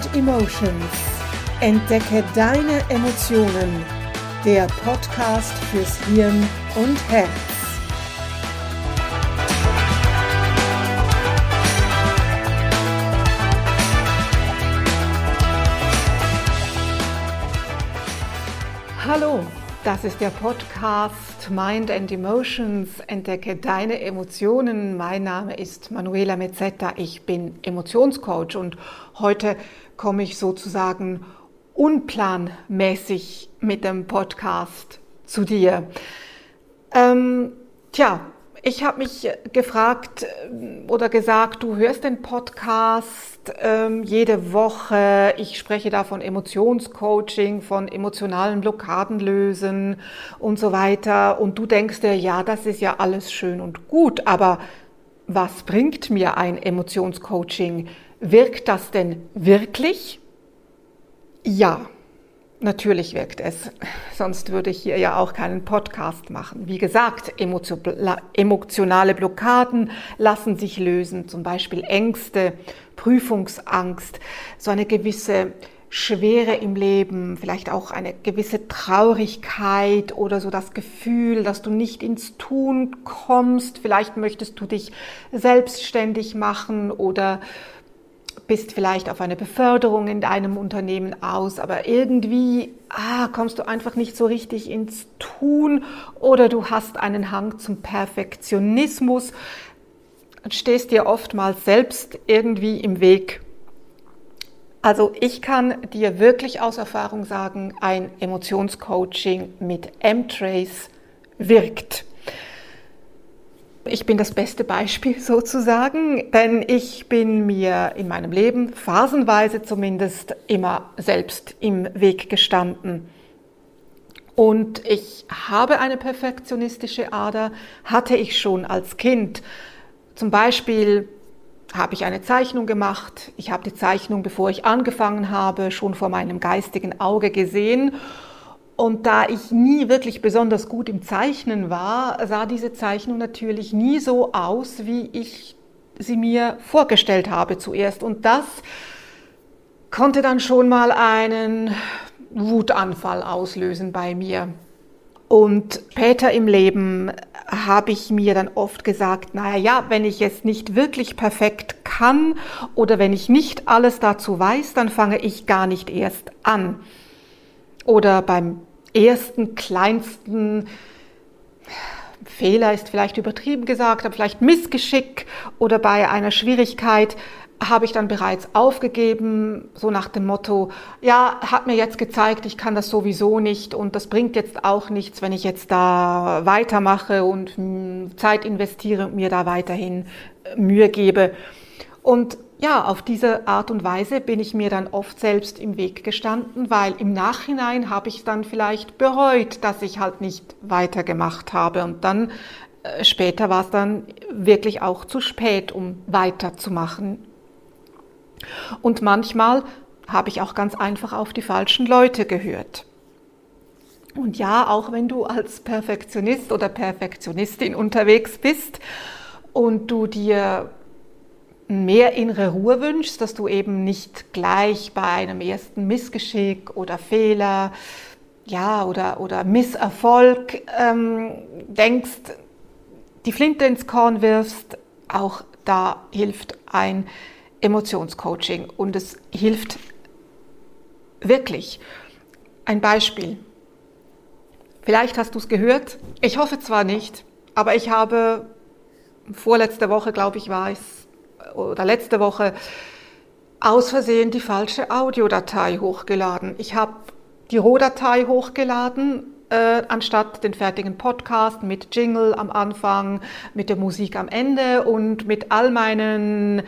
and Emotions. Entdecke deine Emotionen. Der Podcast fürs Hirn und Herz. Hallo, das ist der Podcast Mind and Emotions. Entdecke deine Emotionen. Mein Name ist Manuela Mezzetta. Ich bin Emotionscoach und heute komme ich sozusagen unplanmäßig mit dem Podcast zu dir. Ähm, tja, ich habe mich gefragt äh, oder gesagt, du hörst den Podcast ähm, jede Woche. Ich spreche da von Emotionscoaching, von emotionalen Blockaden lösen und so weiter. Und du denkst dir, ja, das ist ja alles schön und gut, aber was bringt mir ein Emotionscoaching? Wirkt das denn wirklich? Ja. Natürlich wirkt es, sonst würde ich hier ja auch keinen Podcast machen. Wie gesagt, emotionale Blockaden lassen sich lösen, zum Beispiel Ängste, Prüfungsangst, so eine gewisse Schwere im Leben, vielleicht auch eine gewisse Traurigkeit oder so das Gefühl, dass du nicht ins Tun kommst. Vielleicht möchtest du dich selbstständig machen oder bist vielleicht auf eine Beförderung in deinem Unternehmen aus, aber irgendwie ah, kommst du einfach nicht so richtig ins Tun oder du hast einen Hang zum Perfektionismus und stehst dir oftmals selbst irgendwie im Weg. Also ich kann dir wirklich aus Erfahrung sagen, ein Emotionscoaching mit M-Trace wirkt. Ich bin das beste Beispiel sozusagen, denn ich bin mir in meinem Leben phasenweise zumindest immer selbst im Weg gestanden. Und ich habe eine perfektionistische Ader, hatte ich schon als Kind. Zum Beispiel habe ich eine Zeichnung gemacht. Ich habe die Zeichnung, bevor ich angefangen habe, schon vor meinem geistigen Auge gesehen und da ich nie wirklich besonders gut im Zeichnen war, sah diese Zeichnung natürlich nie so aus, wie ich sie mir vorgestellt habe zuerst. Und das konnte dann schon mal einen Wutanfall auslösen bei mir. Und später im Leben habe ich mir dann oft gesagt, naja, ja, wenn ich es nicht wirklich perfekt kann oder wenn ich nicht alles dazu weiß, dann fange ich gar nicht erst an. Oder beim ersten, kleinsten Fehler ist vielleicht übertrieben gesagt, aber vielleicht Missgeschick oder bei einer Schwierigkeit habe ich dann bereits aufgegeben, so nach dem Motto, ja, hat mir jetzt gezeigt, ich kann das sowieso nicht und das bringt jetzt auch nichts, wenn ich jetzt da weitermache und hm, Zeit investiere und mir da weiterhin äh, Mühe gebe. Und ja, auf diese Art und Weise bin ich mir dann oft selbst im Weg gestanden, weil im Nachhinein habe ich dann vielleicht bereut, dass ich halt nicht weitergemacht habe. Und dann äh, später war es dann wirklich auch zu spät, um weiterzumachen. Und manchmal habe ich auch ganz einfach auf die falschen Leute gehört. Und ja, auch wenn du als Perfektionist oder Perfektionistin unterwegs bist und du dir mehr innere Ruhe wünschst, dass du eben nicht gleich bei einem ersten Missgeschick oder Fehler, ja, oder, oder Misserfolg ähm, denkst, die Flinte ins Korn wirfst, auch da hilft ein Emotionscoaching und es hilft wirklich. Ein Beispiel. Vielleicht hast du es gehört, ich hoffe zwar nicht, aber ich habe vorletzte Woche, glaube ich, war es, oder letzte Woche aus Versehen die falsche Audiodatei hochgeladen. Ich habe die Rohdatei hochgeladen, äh, anstatt den fertigen Podcast mit Jingle am Anfang, mit der Musik am Ende und mit all meinen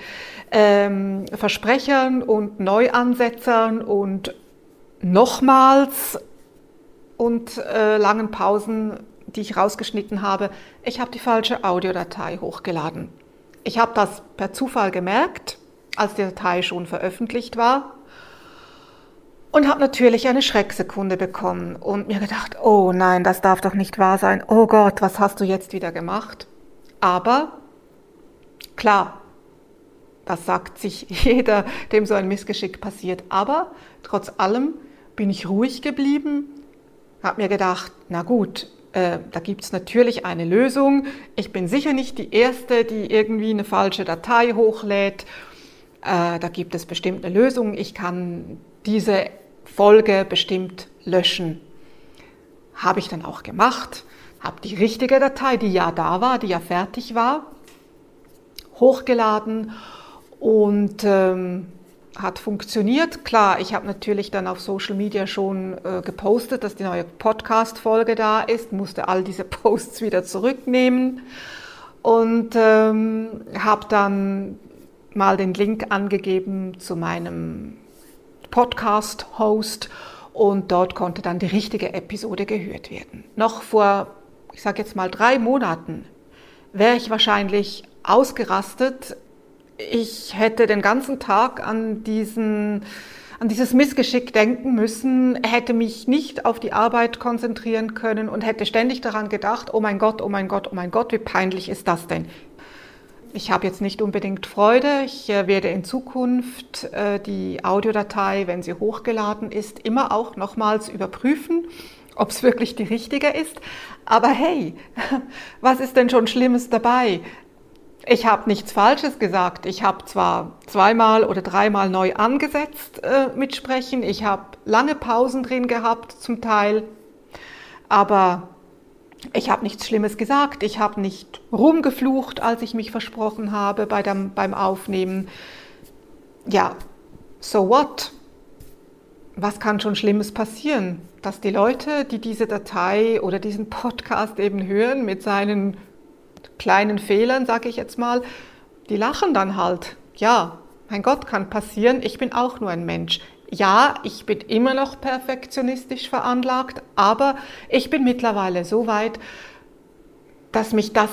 ähm, Versprechern und Neuansetzern und nochmals und äh, langen Pausen, die ich rausgeschnitten habe. Ich habe die falsche Audiodatei hochgeladen. Ich habe das per Zufall gemerkt, als die Datei schon veröffentlicht war und habe natürlich eine Schrecksekunde bekommen und mir gedacht, oh nein, das darf doch nicht wahr sein. Oh Gott, was hast du jetzt wieder gemacht? Aber klar, Das sagt sich jeder, dem so ein Missgeschick passiert. Aber trotz allem bin ich ruhig geblieben, habe mir gedacht, na gut, äh, da gibt es natürlich eine Lösung. Ich bin sicher nicht die Erste, die irgendwie eine falsche Datei hochlädt. Äh, da gibt es bestimmt eine Lösung. Ich kann diese Folge bestimmt löschen. Habe ich dann auch gemacht, habe die richtige Datei, die ja da war, die ja fertig war, hochgeladen und ähm, hat funktioniert. Klar, ich habe natürlich dann auf Social Media schon äh, gepostet, dass die neue Podcast-Folge da ist, musste all diese Posts wieder zurücknehmen und ähm, habe dann mal den Link angegeben zu meinem Podcast-Host und dort konnte dann die richtige Episode gehört werden. Noch vor, ich sage jetzt mal drei Monaten, wäre ich wahrscheinlich ausgerastet. Ich hätte den ganzen Tag an diesen an dieses Missgeschick denken müssen, hätte mich nicht auf die Arbeit konzentrieren können und hätte ständig daran gedacht, oh mein Gott, oh mein Gott, oh mein Gott, wie peinlich ist das denn? Ich habe jetzt nicht unbedingt Freude. Ich äh, werde in Zukunft äh, die Audiodatei, wenn sie hochgeladen ist, immer auch nochmals überprüfen, ob es wirklich die richtige ist. Aber hey, was ist denn schon Schlimmes dabei? Ich habe nichts Falsches gesagt. Ich habe zwar zweimal oder dreimal neu angesetzt äh, mit Sprechen. Ich habe lange Pausen drin gehabt zum Teil. Aber ich habe nichts Schlimmes gesagt, ich habe nicht rumgeflucht, als ich mich versprochen habe bei dem, beim Aufnehmen. Ja, so what? Was kann schon Schlimmes passieren? Dass die Leute, die diese Datei oder diesen Podcast eben hören mit seinen kleinen Fehlern, sage ich jetzt mal, die lachen dann halt. Ja, mein Gott, kann passieren, ich bin auch nur ein Mensch ja, ich bin immer noch perfektionistisch veranlagt, aber ich bin mittlerweile so weit, dass mich das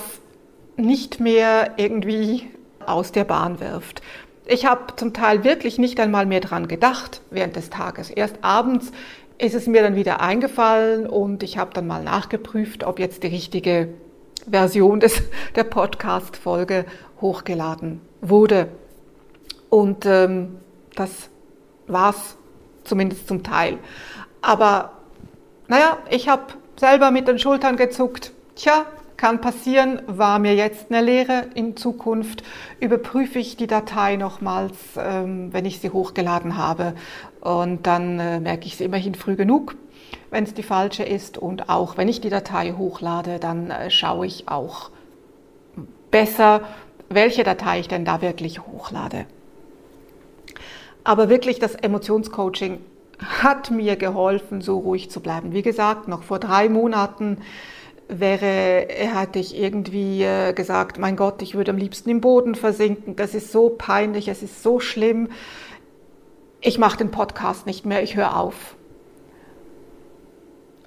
nicht mehr irgendwie aus der Bahn wirft. Ich habe zum Teil wirklich nicht einmal mehr dran gedacht während des Tages. Erst abends ist es mir dann wieder eingefallen und ich habe dann mal nachgeprüft, ob jetzt die richtige Version des, der Podcast-Folge hochgeladen wurde. Und ähm, das war es zumindest zum Teil. Aber naja, ich habe selber mit den Schultern gezuckt. Tja, kann passieren, war mir jetzt eine Lehre. In Zukunft überprüfe ich die Datei nochmals, ähm, wenn ich sie hochgeladen habe. Und dann äh, merke ich sie immerhin früh genug, wenn es die falsche ist. Und auch wenn ich die Datei hochlade, dann äh, schaue ich auch besser, welche Datei ich denn da wirklich hochlade. Aber wirklich das Emotionscoaching hat mir geholfen, so ruhig zu bleiben. Wie gesagt, noch vor drei Monaten wäre, hätte ich irgendwie äh, gesagt, mein Gott, ich würde am liebsten im Boden versinken. Das ist so peinlich, es ist so schlimm. Ich mache den Podcast nicht mehr, ich höre auf.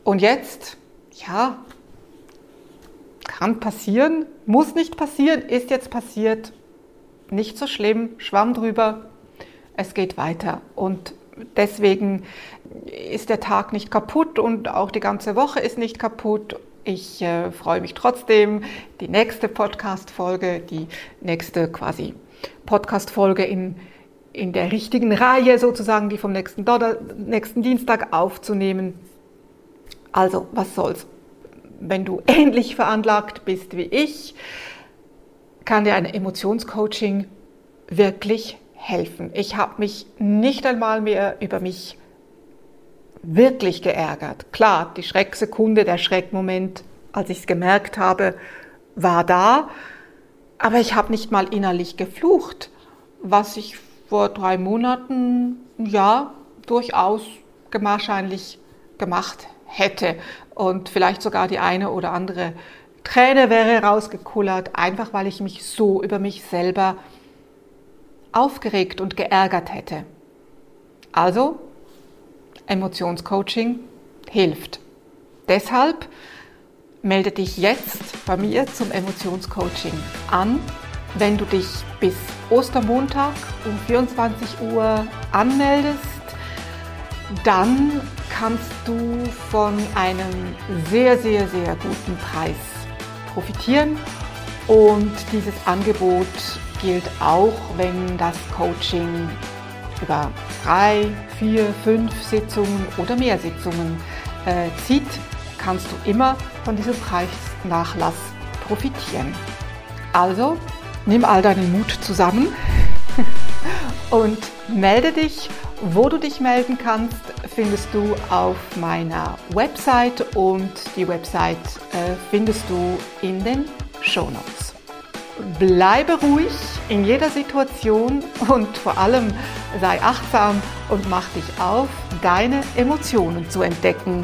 Und jetzt, ja, kann passieren, muss nicht passieren, ist jetzt passiert. Nicht so schlimm, schwamm drüber, es geht weiter. Und deswegen ist der Tag nicht kaputt und auch die ganze Woche ist nicht kaputt. Ich äh, freue mich trotzdem, die nächste Podcast-Folge, die nächste quasi Podcast-Folge in, in der richtigen Reihe sozusagen, die vom nächsten, nächsten Dienstag aufzunehmen. Also, was soll's? Wenn du ähnlich veranlagt bist wie ich, kann dir ein Emotionscoaching wirklich helfen. Ich habe mich nicht einmal mehr über mich wirklich geärgert. Klar, die Schrecksekunde, der Schreckmoment, als ich es gemerkt habe, war da, aber ich habe nicht mal innerlich geflucht, was ich vor drei Monaten ja durchaus wahrscheinlich gemacht hätte und vielleicht sogar die eine oder andere Träne wäre rausgekullert, einfach weil ich mich so über mich selber aufgeregt und geärgert hätte. Also, Emotionscoaching hilft. Deshalb melde dich jetzt bei mir zum Emotionscoaching an. Wenn du dich bis Ostermontag um 24 Uhr anmeldest, dann kannst du von einem sehr, sehr, sehr guten Preis profitieren. Und dieses Angebot gilt auch, wenn das Coaching über drei, vier, fünf Sitzungen oder mehr Sitzungen äh, zieht, kannst du immer von diesem Preisnachlass profitieren. Also nimm all deinen Mut zusammen und melde dich. Wo du dich melden kannst, findest du auf meiner Website und die Website äh, findest du in den Show Notes. Bleibe ruhig in jeder Situation und vor allem sei achtsam und mach dich auf, deine Emotionen zu entdecken.